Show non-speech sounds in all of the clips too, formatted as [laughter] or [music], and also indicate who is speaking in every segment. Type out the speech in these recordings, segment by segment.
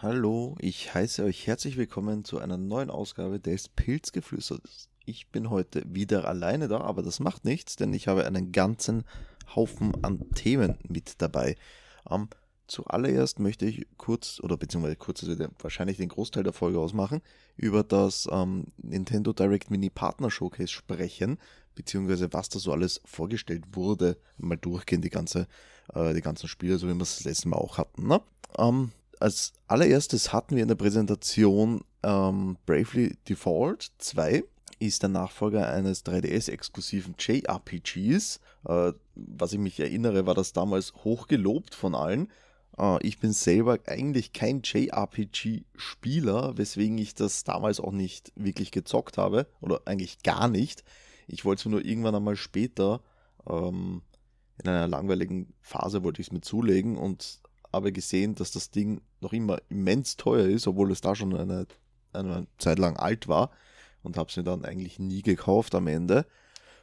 Speaker 1: Hallo, ich heiße euch herzlich willkommen zu einer neuen Ausgabe des Pilzgeflüsters. Ich bin heute wieder alleine da, aber das macht nichts, denn ich habe einen ganzen Haufen an Themen mit dabei. Ähm, zuallererst möchte ich kurz, oder beziehungsweise kurz, also wahrscheinlich den Großteil der Folge ausmachen, über das ähm, Nintendo Direct Mini Partner Showcase sprechen, beziehungsweise was da so alles vorgestellt wurde. Mal durchgehen, die, ganze, äh, die ganzen Spiele, so wie wir es das letzte Mal auch hatten. Ne? Ähm, als allererstes hatten wir in der Präsentation ähm, Bravely Default 2. Ist der Nachfolger eines 3DS-exklusiven JRPGs. Äh, was ich mich erinnere, war das damals hochgelobt von allen. Äh, ich bin selber eigentlich kein JRPG-Spieler, weswegen ich das damals auch nicht wirklich gezockt habe. Oder eigentlich gar nicht. Ich wollte es nur irgendwann einmal später ähm, in einer langweiligen Phase wollte ich es mir zulegen und habe gesehen, dass das Ding noch immer immens teuer ist, obwohl es da schon eine, eine Zeit lang alt war und habe es mir dann eigentlich nie gekauft am Ende.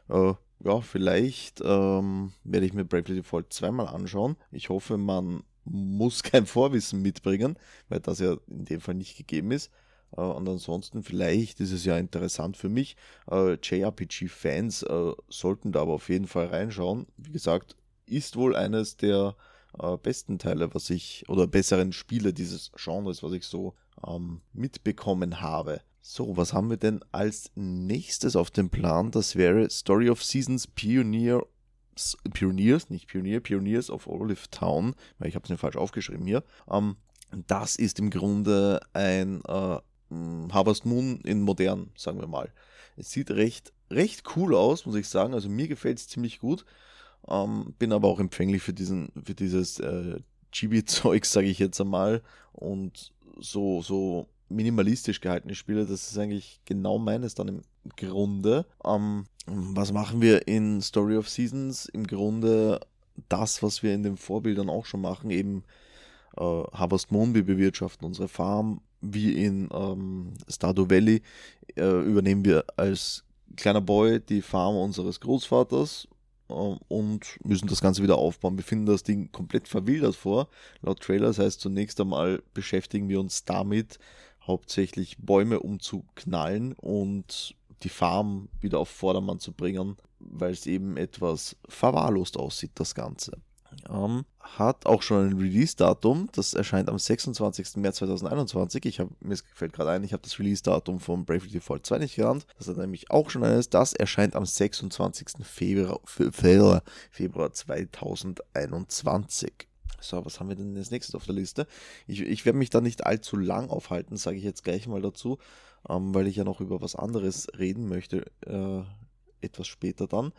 Speaker 1: Äh, ja, vielleicht ähm, werde ich mir Bravely Default zweimal anschauen. Ich hoffe, man muss [laughs] kein Vorwissen mitbringen, weil das ja in dem Fall nicht gegeben ist. Äh, und ansonsten, vielleicht ist es ja interessant für mich. Äh, JRPG-Fans äh, sollten da aber auf jeden Fall reinschauen. Wie gesagt, ist wohl eines der äh, besten Teile, was ich, oder besseren Spiele dieses Genres, was ich so ähm, mitbekommen habe. So, was haben wir denn als nächstes auf dem Plan? Das wäre Story of Seasons Pioneer Pioneers, nicht Pionier, Pioneers of Olive Town, weil ich habe es mir falsch aufgeschrieben hier. Ähm, das ist im Grunde ein äh, Harvest Moon in modern, sagen wir mal. Es sieht recht, recht cool aus, muss ich sagen. Also mir gefällt es ziemlich gut. Ähm, bin aber auch empfänglich für diesen, für dieses äh, Chibi-Zeug, [laughs] sage ich jetzt einmal. Und so, so minimalistisch gehaltene Spiele, das ist eigentlich genau meines dann im Grunde. Ähm, was machen wir in Story of Seasons? Im Grunde das, was wir in den Vorbildern auch schon machen, eben äh, Harvest Moon, wir bewirtschaften unsere Farm, wie in ähm, Stardew Valley äh, übernehmen wir als kleiner Boy die Farm unseres Großvaters und müssen das Ganze wieder aufbauen. Wir finden das Ding komplett verwildert vor. Laut Trailer, das heißt zunächst einmal beschäftigen wir uns damit, hauptsächlich Bäume umzuknallen und die Farm wieder auf Vordermann zu bringen, weil es eben etwas verwahrlost aussieht, das Ganze. Ähm, hat auch schon ein Release-Datum. Das erscheint am 26. März 2021. Ich habe mir fällt gerade ein, ich habe das Release-Datum von Bravely Default 2 nicht genannt. Das hat nämlich auch schon eines. Das erscheint am 26. Februar, Februar, Februar 2021. So, was haben wir denn als nächstes auf der Liste? Ich, ich werde mich da nicht allzu lang aufhalten, sage ich jetzt gleich mal dazu, ähm, weil ich ja noch über was anderes reden möchte, äh, etwas später dann.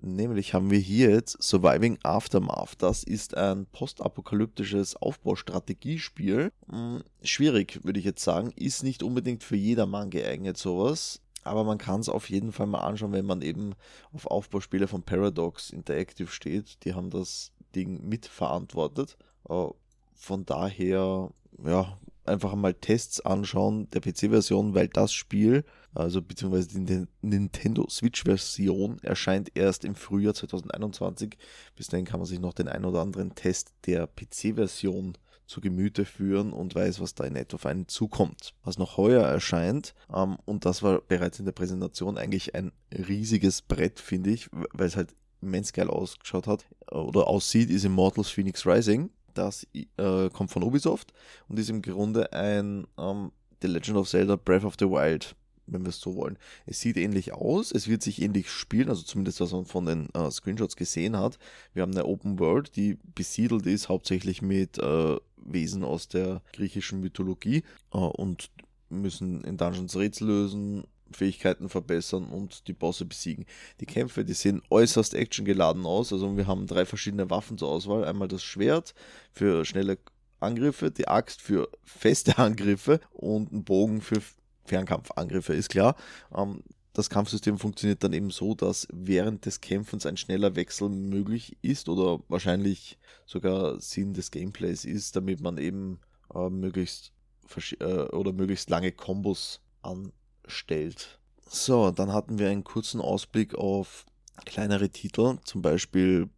Speaker 1: Nämlich haben wir hier jetzt Surviving Aftermath. Das ist ein postapokalyptisches Aufbaustrategiespiel. Hm, schwierig, würde ich jetzt sagen. Ist nicht unbedingt für jedermann geeignet, sowas. Aber man kann es auf jeden Fall mal anschauen, wenn man eben auf Aufbauspiele von Paradox Interactive steht. Die haben das Ding mitverantwortet. Äh, von daher, ja, einfach mal Tests anschauen der PC-Version, weil das Spiel, also beziehungsweise die Nintendo Switch-Version, erscheint erst im Frühjahr 2021. Bis dahin kann man sich noch den ein oder anderen Test der PC-Version zu Gemüte führen und weiß, was da in etwa auf einen zukommt. Was noch heuer erscheint, ähm, und das war bereits in der Präsentation eigentlich ein riesiges Brett, finde ich, weil es halt immens geil ausgeschaut hat oder aussieht, ist Immortals Phoenix Rising das äh, kommt von Ubisoft und ist im Grunde ein ähm, The Legend of Zelda Breath of the Wild, wenn wir es so wollen. Es sieht ähnlich aus, es wird sich ähnlich spielen, also zumindest was man von den äh, Screenshots gesehen hat. Wir haben eine Open World, die besiedelt ist, hauptsächlich mit äh, Wesen aus der griechischen Mythologie äh, und müssen in Dungeons Rätsel lösen, Fähigkeiten verbessern und die Bosse besiegen. Die Kämpfe, die sehen äußerst actiongeladen aus. Also wir haben drei verschiedene Waffen zur Auswahl. Einmal das Schwert für schnelle Angriffe, die Axt für feste [laughs] Angriffe und ein Bogen für Fernkampfangriffe, ist klar. Ähm, das Kampfsystem funktioniert dann eben so, dass während des Kämpfens ein schneller Wechsel möglich ist oder wahrscheinlich sogar Sinn des Gameplays ist, damit man eben äh, möglichst äh, oder möglichst lange Kombos an stellt. So, dann hatten wir einen kurzen Ausblick auf kleinere Titel, zum Beispiel,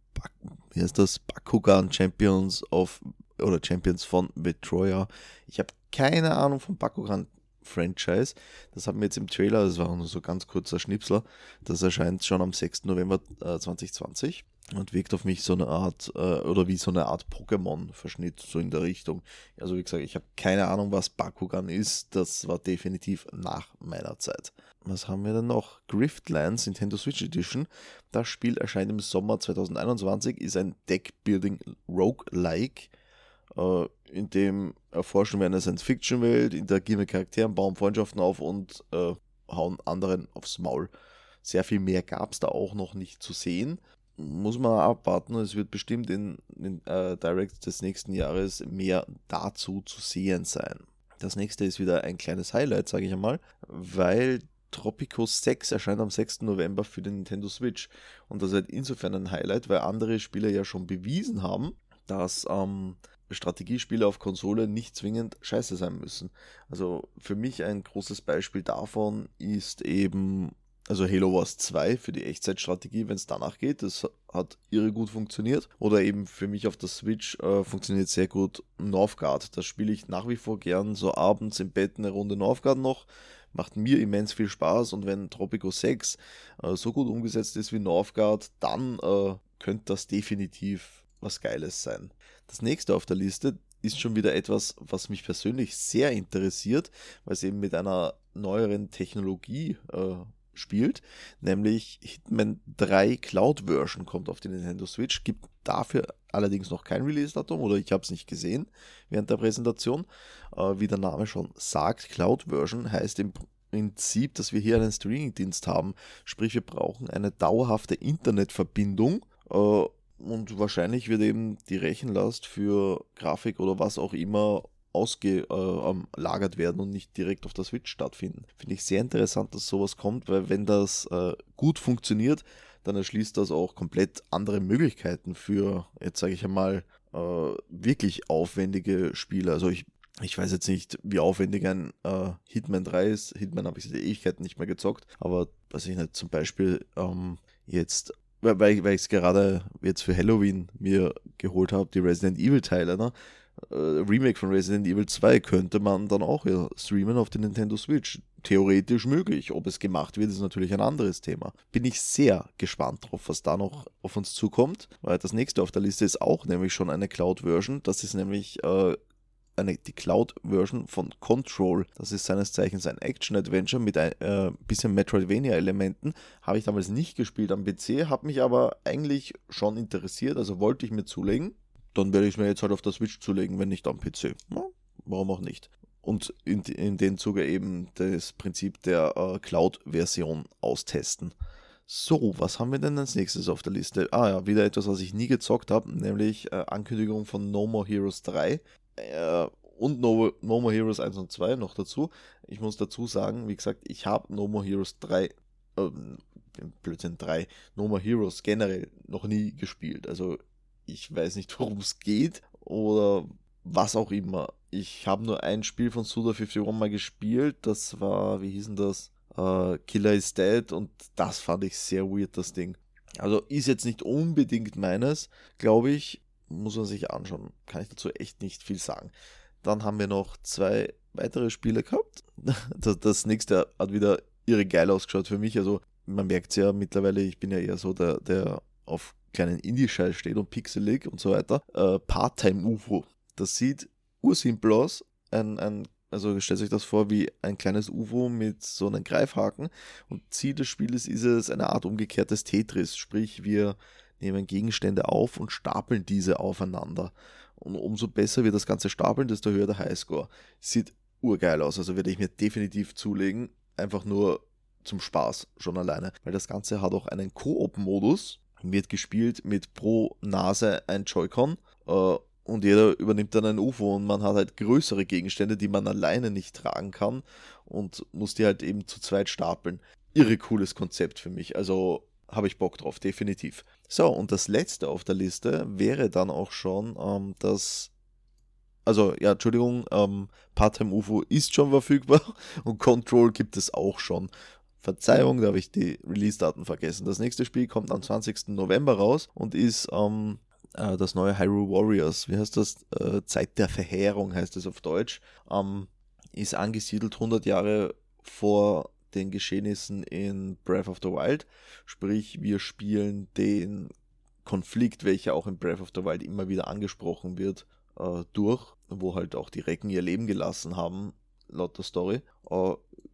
Speaker 1: wie heißt das, Bakugan Champions of oder Champions von Betroya. Ich habe keine Ahnung vom Bakugan Franchise. Das haben wir jetzt im Trailer, das war nur so ganz kurzer Schnipsler. Das erscheint schon am 6. November äh, 2020 und wirkt auf mich so eine Art, äh, oder wie so eine Art Pokémon-Verschnitt, so in der Richtung. Also wie gesagt, ich habe keine Ahnung, was Bakugan ist. Das war definitiv nach meiner Zeit. Was haben wir denn noch? Griftlands Nintendo Switch Edition. Das Spiel erscheint im Sommer 2021, ist ein Deck-Building Roguelike äh, in dem erforschen wir eine Science-Fiction-Welt, interagieren mit Charakteren, bauen Freundschaften auf und äh, hauen anderen aufs Maul. Sehr viel mehr gab es da auch noch nicht zu sehen. Muss man abwarten, es wird bestimmt in, in äh, Direct des nächsten Jahres mehr dazu zu sehen sein. Das nächste ist wieder ein kleines Highlight, sage ich einmal, weil Tropico 6 erscheint am 6. November für den Nintendo Switch. Und das ist insofern ein Highlight, weil andere Spieler ja schon bewiesen haben, dass ähm, Strategiespiele auf Konsole nicht zwingend scheiße sein müssen. Also für mich ein großes Beispiel davon ist eben, also Halo Wars 2 für die Echtzeitstrategie, wenn es danach geht, das hat irre gut funktioniert. Oder eben für mich auf der Switch äh, funktioniert sehr gut Northgard. Das spiele ich nach wie vor gern so abends im Bett eine Runde Northgard noch. Macht mir immens viel Spaß und wenn Tropico 6 äh, so gut umgesetzt ist wie Northgard, dann äh, könnte das definitiv was Geiles sein. Das nächste auf der Liste ist schon wieder etwas, was mich persönlich sehr interessiert, weil es eben mit einer neueren Technologie äh, spielt, nämlich Hitman 3 Cloud Version kommt auf die Nintendo Switch, gibt dafür allerdings noch kein Release-Datum oder ich habe es nicht gesehen während der Präsentation. Äh, wie der Name schon sagt, Cloud Version heißt im Prinzip, dass wir hier einen Streaming-Dienst haben, sprich wir brauchen eine dauerhafte Internetverbindung äh, und wahrscheinlich wird eben die Rechenlast für Grafik oder was auch immer ausgelagert äh, werden und nicht direkt auf der Switch stattfinden. Finde ich sehr interessant, dass sowas kommt, weil wenn das äh, gut funktioniert, dann erschließt das auch komplett andere Möglichkeiten für, jetzt sage ich einmal, äh, wirklich aufwendige Spiele. Also ich, ich weiß jetzt nicht, wie aufwendig ein äh, Hitman 3 ist. Hitman habe ich seit Ewigkeiten nicht mehr gezockt, aber was ich nicht, zum Beispiel ähm, jetzt weil, ich es gerade jetzt für Halloween mir geholt habe, die Resident Evil Teile, ne? Äh, Remake von Resident Evil 2 könnte man dann auch ja streamen auf der Nintendo Switch. Theoretisch möglich. Ob es gemacht wird, ist natürlich ein anderes Thema. Bin ich sehr gespannt drauf, was da noch auf uns zukommt, weil das nächste auf der Liste ist auch nämlich schon eine Cloud-Version. Das ist nämlich äh, eine, die Cloud-Version von Control. Das ist seines Zeichens ein Action-Adventure mit ein äh, bisschen Metroidvania-Elementen. Habe ich damals nicht gespielt am PC, habe mich aber eigentlich schon interessiert, also wollte ich mir zulegen. Dann werde ich mir jetzt halt auf der Switch zulegen, wenn nicht am PC. Ja, warum auch nicht? Und in, in dem Zuge eben das Prinzip der äh, Cloud-Version austesten. So, was haben wir denn als nächstes auf der Liste? Ah ja, wieder etwas, was ich nie gezockt habe, nämlich äh, Ankündigung von No More Heroes 3. Äh, und no, no, More Heroes 1 und 2 noch dazu. Ich muss dazu sagen, wie gesagt, ich habe No More Heroes 3, äh, Blödsinn 3, No More Heroes generell noch nie gespielt. Also ich weiß nicht, [laughs] worum es geht oder was auch immer. Ich habe nur ein Spiel von Suda51 mal gespielt. Das war, wie hieß denn das? Uh, Killer is Dead und das fand ich sehr weird, das Ding. Also ist jetzt nicht unbedingt meines, glaube ich muss man sich anschauen. Kann ich dazu echt nicht viel sagen. Dann haben wir noch zwei weitere Spiele gehabt. [laughs] Das, das nächste hat wieder irre geil ausgeschaut für mich. Also man merkt es ja mittlerweile, ich bin ja eher so der, der auf kleinen Indie-Scheiß steht und pixelig und so weiter. Äh, Part-Time-UFO. Das sieht ursimpel aus. Ein, ein, also stellt euch das vor wie ein kleines UFO mit so einem Greifhaken. Und Ziel des Spieles ist es, eine Art umgekehrtes Tetris. Sprich, wir nehmen Gegenstände auf und stapeln diese aufeinander. Und umso besser wir das Ganze stapeln, desto höher der Highscore. Sieht urgeil aus, also werde ich mir definitiv zulegen. Einfach nur zum Spaß schon alleine. Weil das Ganze hat auch einen Koop-Modus. Wird gespielt mit pro Nase ein Joy-Con. Äh, und jeder übernimmt dann ein UFO und man hat halt größere Gegenstände, die man alleine nicht tragen kann und muss die halt eben zu zweit stapeln. Irre cooles Konzept für mich. Also habe ich Bock drauf, definitiv. So, und das letzte auf der Liste wäre dann auch schon ähm, das. Also, ja, Entschuldigung, ähm, Part-Time UFO ist schon verfügbar [laughs] und Control gibt es auch schon. Verzeihung, da habe ich die Release-Daten vergessen. Das nächste Spiel kommt am 20. November raus und ist ähm, äh, das neue Hyrule Warriors, wie heißt das? Äh, Zeit der Verheerung heißt es auf Deutsch, ähm, ist angesiedelt 100 Jahre vor den Geschehnissen in Breath of the Wild. Sprich, wir spielen den Konflikt, welcher auch in Breath of the Wild immer wieder angesprochen wird, äh, durch, wo halt auch die Recken ihr Leben gelassen haben, laut der Story. Äh,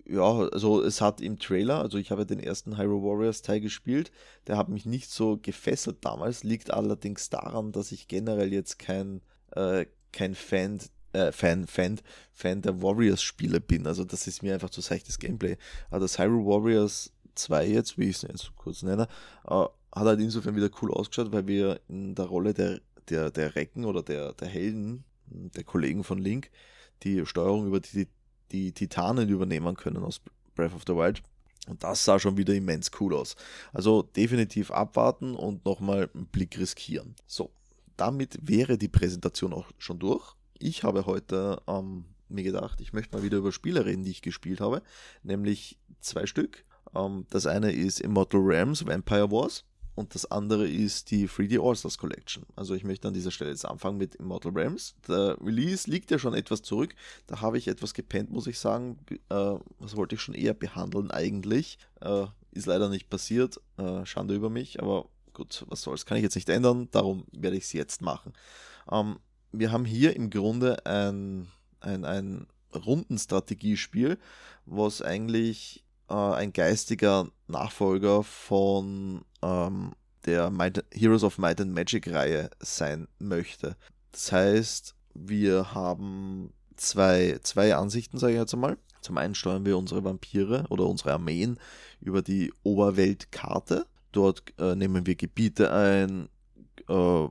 Speaker 1: ja, also es hat im Trailer, also ich habe den ersten Hyrule Warriors Teil gespielt, der hat mich nicht so gefesselt damals, liegt allerdings daran, dass ich generell jetzt kein, äh, kein Fan, äh, Fan, Fan, Fan der Warriors-Spiele bin. Also das ist mir einfach zu seichtes Gameplay. Aber das Hyrule Warriors 2 jetzt, wie ich es jetzt kurz nenne, äh, hat halt insofern wieder cool ausgeschaut, weil wir in der Rolle der, der, der Recken oder der, der Helden, der Kollegen von Link, die Steuerung über die die Titanen übernehmen können aus Breath of the Wild. Und das sah schon wieder immens cool aus. Also definitiv abwarten und nochmal einen Blick riskieren. So, damit wäre die Präsentation auch schon durch. Ich habe heute ähm, mir gedacht, ich möchte mal wieder über Spiele reden, die ich gespielt habe. Nämlich zwei Stück. Ähm, das eine ist Immortal Realms Vampire Wars und das andere ist die 3D All-Stars Collection. Also ich möchte an dieser Stelle jetzt anfangen mit Immortal Realms. Der Release liegt ja schon etwas zurück. Da habe ich etwas gepennt, muss ich sagen. Äh, was wollte ich schon eher behandeln eigentlich. Äh, ist leider nicht passiert. Äh, Schande über mich, aber gut, was soll's. Kann ich jetzt nicht ändern. Darum werde ich es jetzt machen. Ähm, wir haben hier im Grunde ein, ein, ein Rundenstrategiespiel, was eigentlich äh, ein geistiger Nachfolger von ähm, der Might, Heroes of Might and Magic Reihe sein möchte. Das heißt, wir haben zwei, zwei Ansichten, sage ich jetzt einmal. Zum einen steuern wir unsere Vampire oder unsere Armeen über die Oberweltkarte. Dort äh, nehmen wir Gebiete ein. Äh,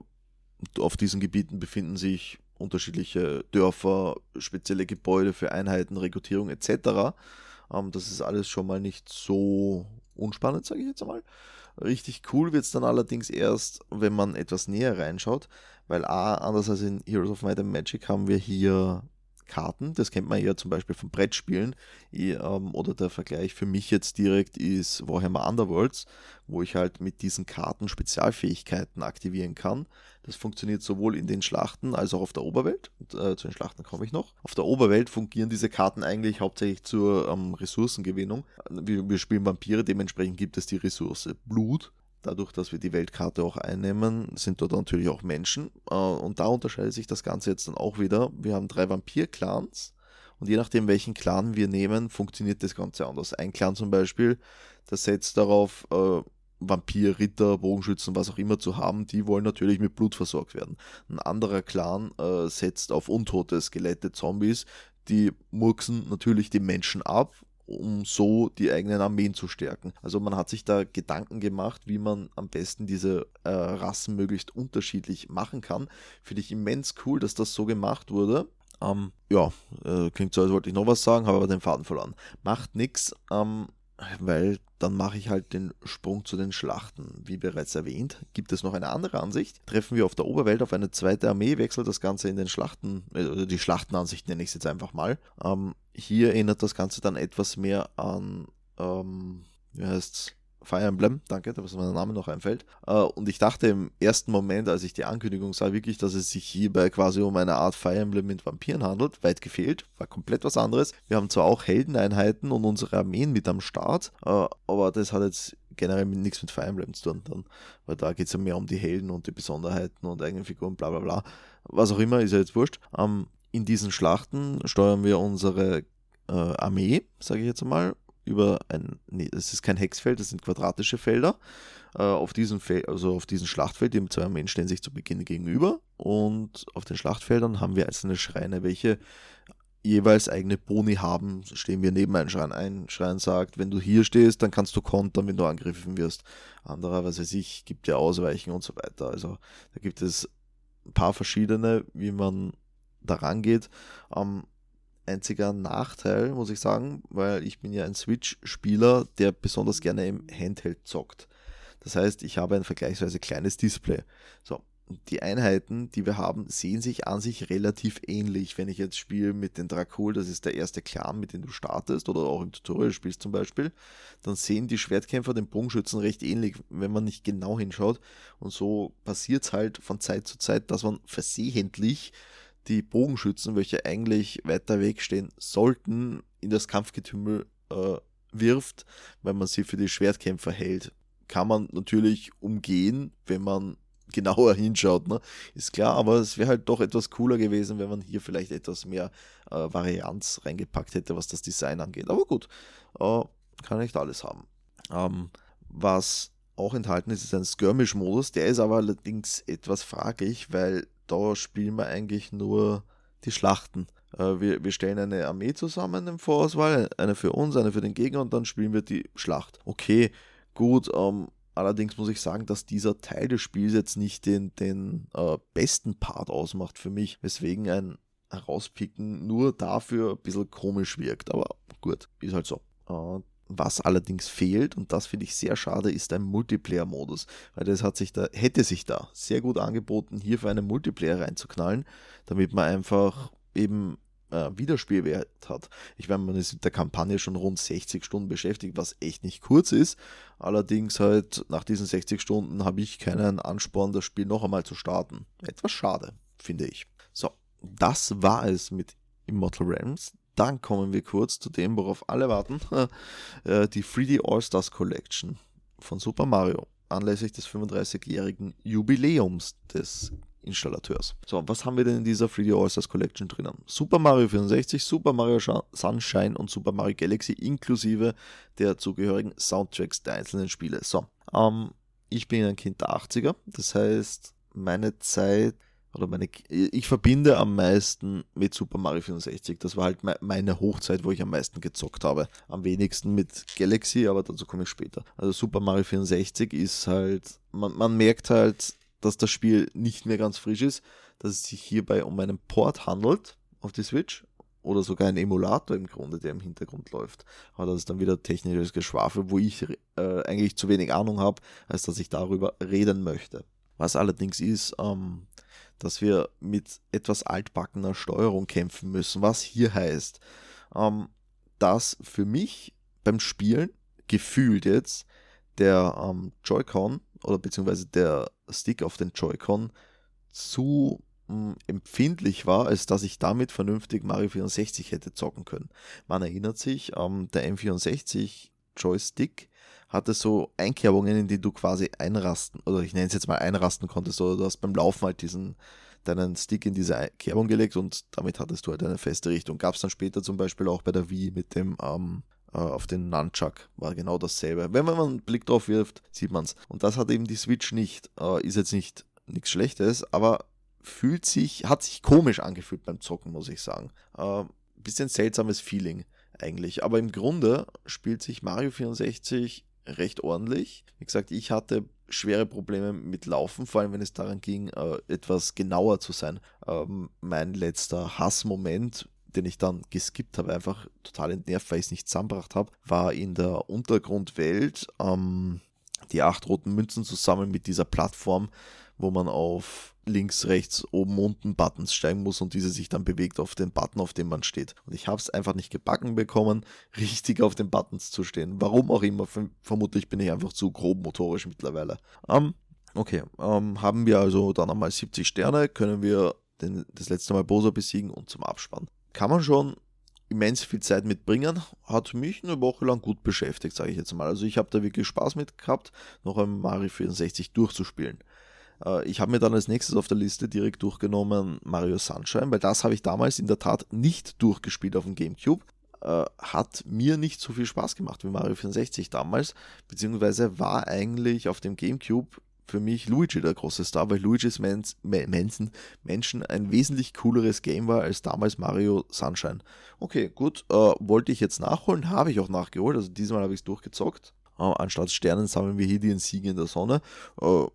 Speaker 1: auf diesen Gebieten befinden sich unterschiedliche Dörfer, spezielle Gebäude für Einheiten, Rekrutierung etc. Ähm, das ist alles schon mal nicht so unspannend, sage ich jetzt einmal. Richtig cool wird es dann allerdings erst, wenn man etwas näher reinschaut, weil A, anders als in Heroes of Might and Magic haben wir hier Karten. Das kennt man ja zum Beispiel von Brettspielen. Ähm, oder der Vergleich für mich jetzt direkt ist Warhammer Underworlds, wo ich halt mit diesen Karten Spezialfähigkeiten aktivieren kann. Das funktioniert sowohl in den Schlachten als auch auf der Oberwelt. Und, äh, zu den Schlachten komme ich noch. Auf der Oberwelt fungieren diese Karten eigentlich hauptsächlich zur ähm, Ressourcengewinnung. Wir, wir spielen Vampire, dementsprechend gibt es die Ressource Blut dadurch, dass wir die Weltkarte auch einnehmen, sind dort natürlich auch Menschen. Äh, und da unterscheidet sich das Ganze jetzt dann auch wieder. Wir haben drei Vampir-Clans und je nachdem, welchen Clan wir nehmen, funktioniert das Ganze anders. Ein Clan zum Beispiel, der setzt darauf, äh, Vampir, Ritter, Bogenschützen, was auch immer zu haben, die wollen natürlich mit Blut versorgt werden. Ein anderer Clan äh, setzt auf untote Skelette, Zombies, die murksen natürlich die Menschen ab um so die eigenen Armeen zu stärken. Also man hat sich da Gedanken gemacht, wie man am besten diese äh, Rassen möglichst unterschiedlich machen kann. Finde ich immens cool, dass das so gemacht wurde. Ähm, ja, äh, klingt so, als wollte ich noch was sagen, habe aber den Faden verloren. Macht nichts. Ähm, weil dann mache ich halt den Sprung zu den Schlachten. Wie bereits erwähnt, gibt es noch eine andere Ansicht. Treffen wir auf der Oberwelt auf eine zweite Armee, wechselt das Ganze in den Schlachten, äh, die Schlachtenansicht nenne ich es jetzt einfach mal. Ähm, hier erinnert das Ganze dann etwas mehr an, ähm, wie heißt's? Fire Emblem, danke, dass mir der Name noch einfällt. Äh, und ich dachte im ersten Moment, als ich die Ankündigung sah, wirklich, dass es sich hierbei quasi um eine Art Fire Emblem mit Vampiren handelt. Weit gefehlt, war komplett was anderes. Wir haben zwar auch Heldeneinheiten und unsere Armeen mit am Start, äh, aber das hat jetzt generell nichts mit Fire Emblem zu tun, dann, weil da geht es ja mehr um die Helden und die Besonderheiten und eigene Figuren, bla bla bla. Was auch immer, ist ja jetzt wurscht. Ähm, in diesen Schlachten steuern wir unsere äh, Armee, sage ich jetzt einmal, über ein, nee, es ist kein Hexfeld, das sind quadratische Felder. Äh, auf diesem Feld, also auf diesem Schlachtfeld, die zwei Armeen stehen sich zu Beginn gegenüber und auf den Schlachtfeldern haben wir einzelne Schreine, welche jeweils eigene Boni haben, stehen wir neben einem Schrein. Ein Schrein sagt, wenn du hier stehst, dann kannst du kontern, wenn du angegriffen wirst. Anderer, was weiß ich, gibt dir Ausweichen und so weiter. Also da gibt es ein paar verschiedene, wie man daran geht. Ähm, einziger Nachteil, muss ich sagen, weil ich bin ja ein Switch-Spieler, der besonders gerne im Handheld zockt. Das heißt, ich habe ein vergleichsweise kleines Display. So, die Einheiten, die wir haben, sehen sich an sich relativ ähnlich. Wenn ich jetzt spiele mit den Dracul, das ist der erste Clan, mit dem du startest, oder auch im Tutorial spielst zum Beispiel, dann sehen die Schwertkämpfer den Bogenschützen recht ähnlich, wenn man nicht genau hinschaut. Und so passiert es halt von Zeit zu Zeit, dass man versehentlich die Bogenschützen, welche eigentlich weiter weg stehen sollten, in das Kampfgetümmel äh, wirft, weil man sie für die Schwertkämpfer hält. Kann man natürlich umgehen, wenn man [laughs] genauer hinschaut, ne? ist klar, aber es wäre halt doch etwas cooler gewesen, wenn man hier vielleicht etwas mehr äh, Varianz reingepackt hätte, was das Design angeht. Aber gut, äh, kann nicht alles haben. Ähm, was auch enthalten ist, ist ein Skirmish-Modus, der ist aber allerdings etwas fraglich, weil da spielen wir eigentlich nur die Schlachten. Äh, wir, wir stellen eine Armee zusammen im Vorauswahl, eine für uns, eine für den Gegner und dann spielen wir die Schlacht. Okay, gut, ähm, Allerdings muss ich sagen, dass dieser Teil des Spiels jetzt nicht den, den äh, besten Part ausmacht für mich, weswegen ein Herauspicken nur dafür ein bisschen komisch wirkt. Aber gut, ist halt so. Äh, was allerdings fehlt, und das finde ich sehr schade, ist ein Multiplayer-Modus. Weil das hat sich da, hätte sich da sehr gut angeboten, hier für einen Multiplayer reinzuknallen, damit man einfach eben äh, Wiederspielwert hat. Ich meine, man ist mit der Kampagne schon rund 60 Stunden beschäftigt, was echt nicht kurz ist. Allerdings halt nach diesen 60 Stunden habe ich keinen Ansporn, das Spiel noch einmal zu starten. Etwas schade, finde ich. So, das war es mit Immortal Realms. Dann kommen wir kurz zu dem, worauf alle warten. [laughs] Äh, die 3D All-Stars Collection von Super Mario anlässlich des 35-jährigen Jubiläums des Installateurs. So, was haben wir denn in dieser 3D All-Stars Collection drinnen? Super Mario 64, Super Mario Sunshine und Super Mario Galaxy inklusive der zugehörigen Soundtracks der einzelnen Spiele. So, ähm, ich bin ein Kind der 80er, das heißt, meine Zeit oder meine, ich verbinde am meisten mit Super Mario 64. Das war halt meine Hochzeit, wo ich am meisten gezockt habe. Am wenigsten mit Galaxy, aber dazu komme ich später. Also Super Mario 64 ist halt, man, man merkt halt, dass das Spiel nicht mehr ganz frisch ist, dass es sich hierbei um einen Port handelt auf die Switch oder sogar ein Emulator im Grunde, der im Hintergrund läuft. Aber das ist dann wieder technisches Geschwafel, wo ich äh, eigentlich zu wenig Ahnung habe, als dass ich darüber reden möchte. Was allerdings ist, ähm, dass wir mit etwas altbackener Steuerung kämpfen müssen, was hier heißt, ähm, dass für mich beim Spielen gefühlt jetzt der ähm, Joy-Con oder beziehungsweise der Stick auf den Joy-Con zu mh, hm, empfindlich war, als dass ich damit vernünftig Mario 64 hätte zocken können. Man erinnert sich, ähm, der M64 Joystick hatte so Einkerbungen, in die du quasi einrasten, oder ich nenne es jetzt mal einrasten konntest, oder du hast beim Laufen halt diesen deinen Stick in diese Kerbung gelegt und damit hattest du halt eine feste Richtung. Gab es dann später zum Beispiel auch bei der Wii mit dem ähm, äh, auf den Nunchuck war genau dasselbe. Wenn man einen Blick drauf wirft, sieht man es. Und das hat eben die Switch nicht. Äh, ist jetzt nicht nichts Schlechtes, aber fühlt sich, hat sich komisch angefühlt beim Zocken, muss ich sagen. Äh, bisschen seltsames Feeling eigentlich. Aber im Grunde spielt sich Mario 64 recht ordentlich. Wie gesagt, ich hatte schwere Probleme mit Laufen, vor allem wenn es daran ging, äh, etwas genauer zu sein. Ähm, mein letzter Hassmoment den ich dann geskippt habe, einfach total entnervt, weil ich es nicht zusammengebracht habe, war in der Untergrundwelt ähm, die acht roten Münzen zusammen mit dieser Plattform, wo man auf links, rechts, oben, unten Buttons steigen muss und diese sich dann bewegt auf den Button, auf dem man steht. Und ich habe es einfach nicht gebacken bekommen, [laughs] richtig auf den Buttons zu stehen. Warum auch immer, vermutlich bin ich einfach zu grob motorisch mittlerweile. Ähm, okay, ähm, haben wir also dann einmal 70 Sterne, können wir den, das letzte Mal Bosa besiegen und zum Abspann kann man schon immens viel Zeit mitbringen. Hat mich eine Woche lang gut beschäftigt, sage ich jetzt mal. Also ich habe da wirklich Spaß mit gehabt, noch ein Mario 64 durchzuspielen. Äh, ich habe mir dann als nächstes auf der Liste direkt durchgenommen Mario Sunshine, weil das habe ich damals in der Tat nicht durchgespielt auf dem GameCube. Äh, hat mir nicht so viel Spaß gemacht wie Mario 64 damals, beziehungsweise war eigentlich auf dem GameCube für mich Luigi der große Star, weil Luigi's Mans Manson Menschen ein wesentlich cooleres Game war als damals Mario Sunshine. Okay, gut, äh, wollte ich jetzt nachholen, habe ich auch nachgeholt, also diesmal habe ich es durchgezockt. Äh, anstatt Sternen sammeln wir hier den Sieg in der Sonne. Äh,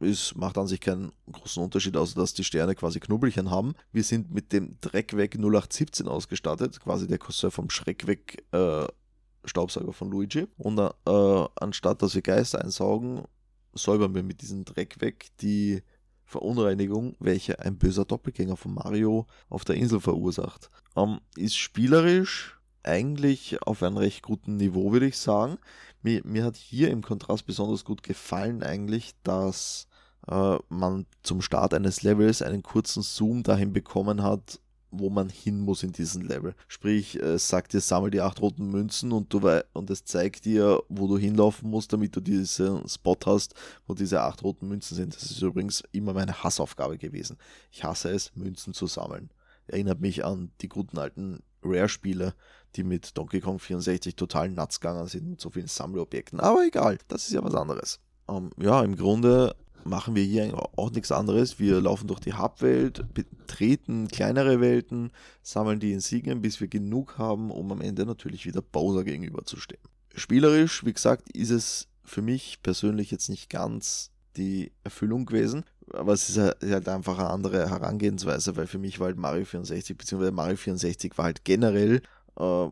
Speaker 1: es macht an sich keinen großen Unterschied, außer dass die Sterne quasi Knubbelchen haben. Wir sind mit dem Dreck weg 0817 ausgestattet, quasi der Cousin vom Schreck weg äh, Staubsauger von Luigi. Und äh, anstatt dass wir Geister einsaugen, säubern wir mit diesem Dreck die Verunreinigung, welche ein böser Doppelgänger von Mario auf der Insel verursacht. Ähm, ist spielerisch eigentlich auf einem recht guten Niveau, würde ich sagen. Mir, mir hat hier im Kontrast besonders gut gefallen eigentlich, dass äh, man zum Start eines Levels einen kurzen Zoom dahin bekommen hat, wo man hin muss in diesem Level. Sprich, es sagt dir, sammel die acht roten Münzen und, du und es zeigt dir, wo du hinlaufen musst, damit du diesen Spot hast, wo diese acht roten Münzen sind. Das ist übrigens immer meine Hassaufgabe gewesen. Ich hasse es, Münzen zu sammeln. Erinnert mich an die guten alten Rare-Spiele, die mit Donkey Kong 64 total nuts gegangen sind mit so vielen Sammlobjekten. Aber egal, das ist ja was anderes. Ähm, ja, im Grunde machen wir hier auch nichts anderes. Wir laufen durch die Hubwelt, betreten kleinere Welten, sammeln die Insignien, bis wir genug haben, um am Ende natürlich wieder Bowser gegenüberzustehen. Spielerisch, wie gesagt, ist es für mich persönlich jetzt nicht ganz die Erfüllung gewesen, aber es ist halt einfach eine andere Herangehensweise, weil für mich war halt Mario 64, beziehungsweise Mario 64 war halt generell äh,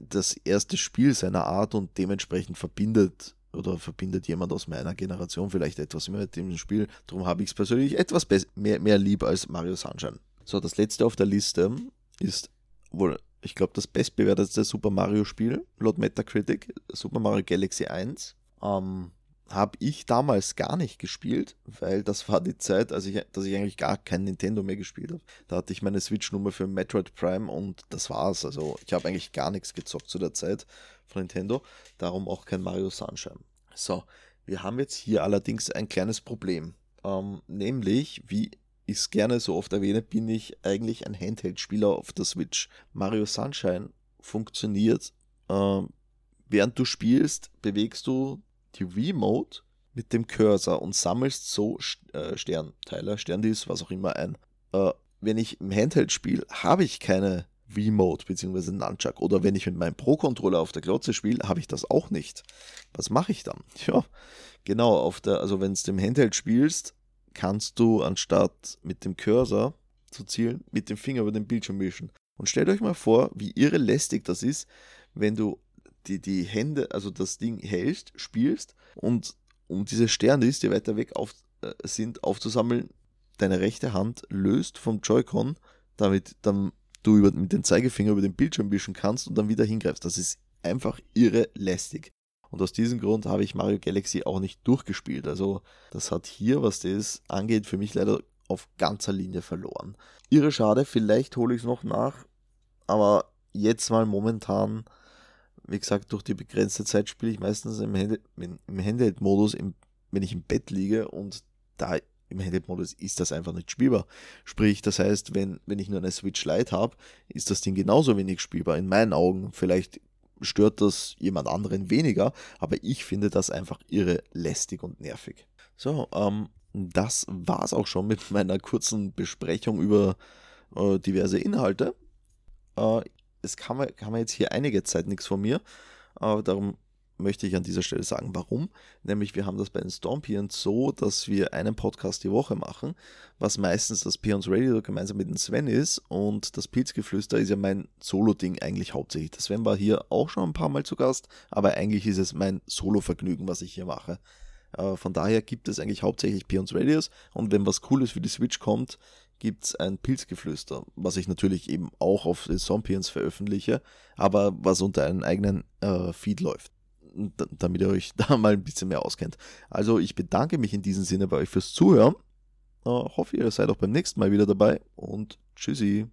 Speaker 1: das erste Spiel seiner Art und dementsprechend verbindet oder verbindet jemand aus meiner Generation vielleicht etwas mit dem Spiel. Darum habe ich es persönlich etwas mehr, mehr lieb als Mario Sunshine. So, das letzte auf der Liste ist wohl, ich glaube, das bestbewertete Super Mario Spiel laut Metacritic, Super Mario Galaxy 1. Ähm, habe ich damals gar nicht gespielt, weil das war die Zeit, als ich, dass ich eigentlich gar kein Nintendo mehr gespielt habe. Da hatte ich meine Switch-Nummer für Metroid Prime und das war's. Also ich habe eigentlich gar nichts gezockt zu der Zeit von Nintendo, darum auch kein Mario Sunshine. So, wir haben jetzt hier allerdings ein kleines Problem. Ähm, nämlich, wie ich es gerne so oft erwähne, bin ich eigentlich ein Handheld-Spieler auf der Switch. Mario Sunshine funktioniert, äh, während du spielst, bewegst du die Remote mit dem Cursor und sammelst so äh, Sternteile, Sterndis, was auch immer ein. Äh, wenn ich im Handheld spiele, habe ich keine Remote bzw. Nunchuck. Oder wenn ich mit meinem Pro-Controller auf der Glotze spiele, habe ich das auch nicht. Was mache ich dann? [laughs] Ja, genau, auf der, also wenn du im Handheld spielst, kannst du anstatt mit dem Cursor zu zielen, mit dem Finger über den Bildschirm wischen. Und stellt euch mal vor, wie irre lästig das ist, wenn du die, die Hände, also das Ding hältst, spielst und um diese Sterne, die weiter weg auf, äh, sind, aufzusammeln, deine rechte Hand löst vom Joy-Con, damit dann du über, mit dem Zeigefinger über den Bildschirm wischen kannst und dann wieder hingreifst. Das ist einfach irre lästig. Und aus diesem Grund habe ich Mario Galaxy auch nicht durchgespielt. Also das hat hier, was das angeht, für mich leider auf ganzer Linie verloren. Irre schade, vielleicht hole ich es noch nach, aber jetzt mal momentan, wie gesagt, durch die begrenzte Zeit spiele ich meistens im, Handheld-Modus, wenn ich im Bett liege und da im Handheld-Modus ist das einfach nicht spielbar. Sprich, das heißt, wenn, wenn ich nur eine Switch Lite habe, ist das Ding genauso wenig spielbar. In meinen Augen. Vielleicht stört das jemand anderen weniger, aber ich finde das einfach irre lästig und nervig. So, ähm, das es auch schon mit meiner kurzen Besprechung über äh, diverse Inhalte. Äh, es kam, kam jetzt hier einige Zeit nichts von mir, äh, darum möchte ich an dieser Stelle sagen, warum. Nämlich wir haben das bei den Stormpions so, dass wir einen Podcast die Woche machen, was meistens das Pions Radio gemeinsam mit dem Sven ist und das Pilzgeflüster ist ja mein Solo-Ding eigentlich hauptsächlich. Der Sven war hier auch schon ein paar Mal zu Gast, aber eigentlich ist es mein Solo-Vergnügen, was ich hier mache. Äh, von daher gibt es eigentlich hauptsächlich Pions Radios und wenn was Cooles für die Switch kommt, gibt es ein Pilzgeflüster, was ich natürlich eben auch auf den Sompions veröffentliche, aber was unter einem eigenen äh, Feed läuft damit ihr euch [laughs] da mal ein bisschen mehr auskennt. Also ich bedanke mich in diesem Sinne bei euch fürs Zuhören. Äh, hoffe, ihr seid auch beim nächsten Mal wieder dabei und tschüssi.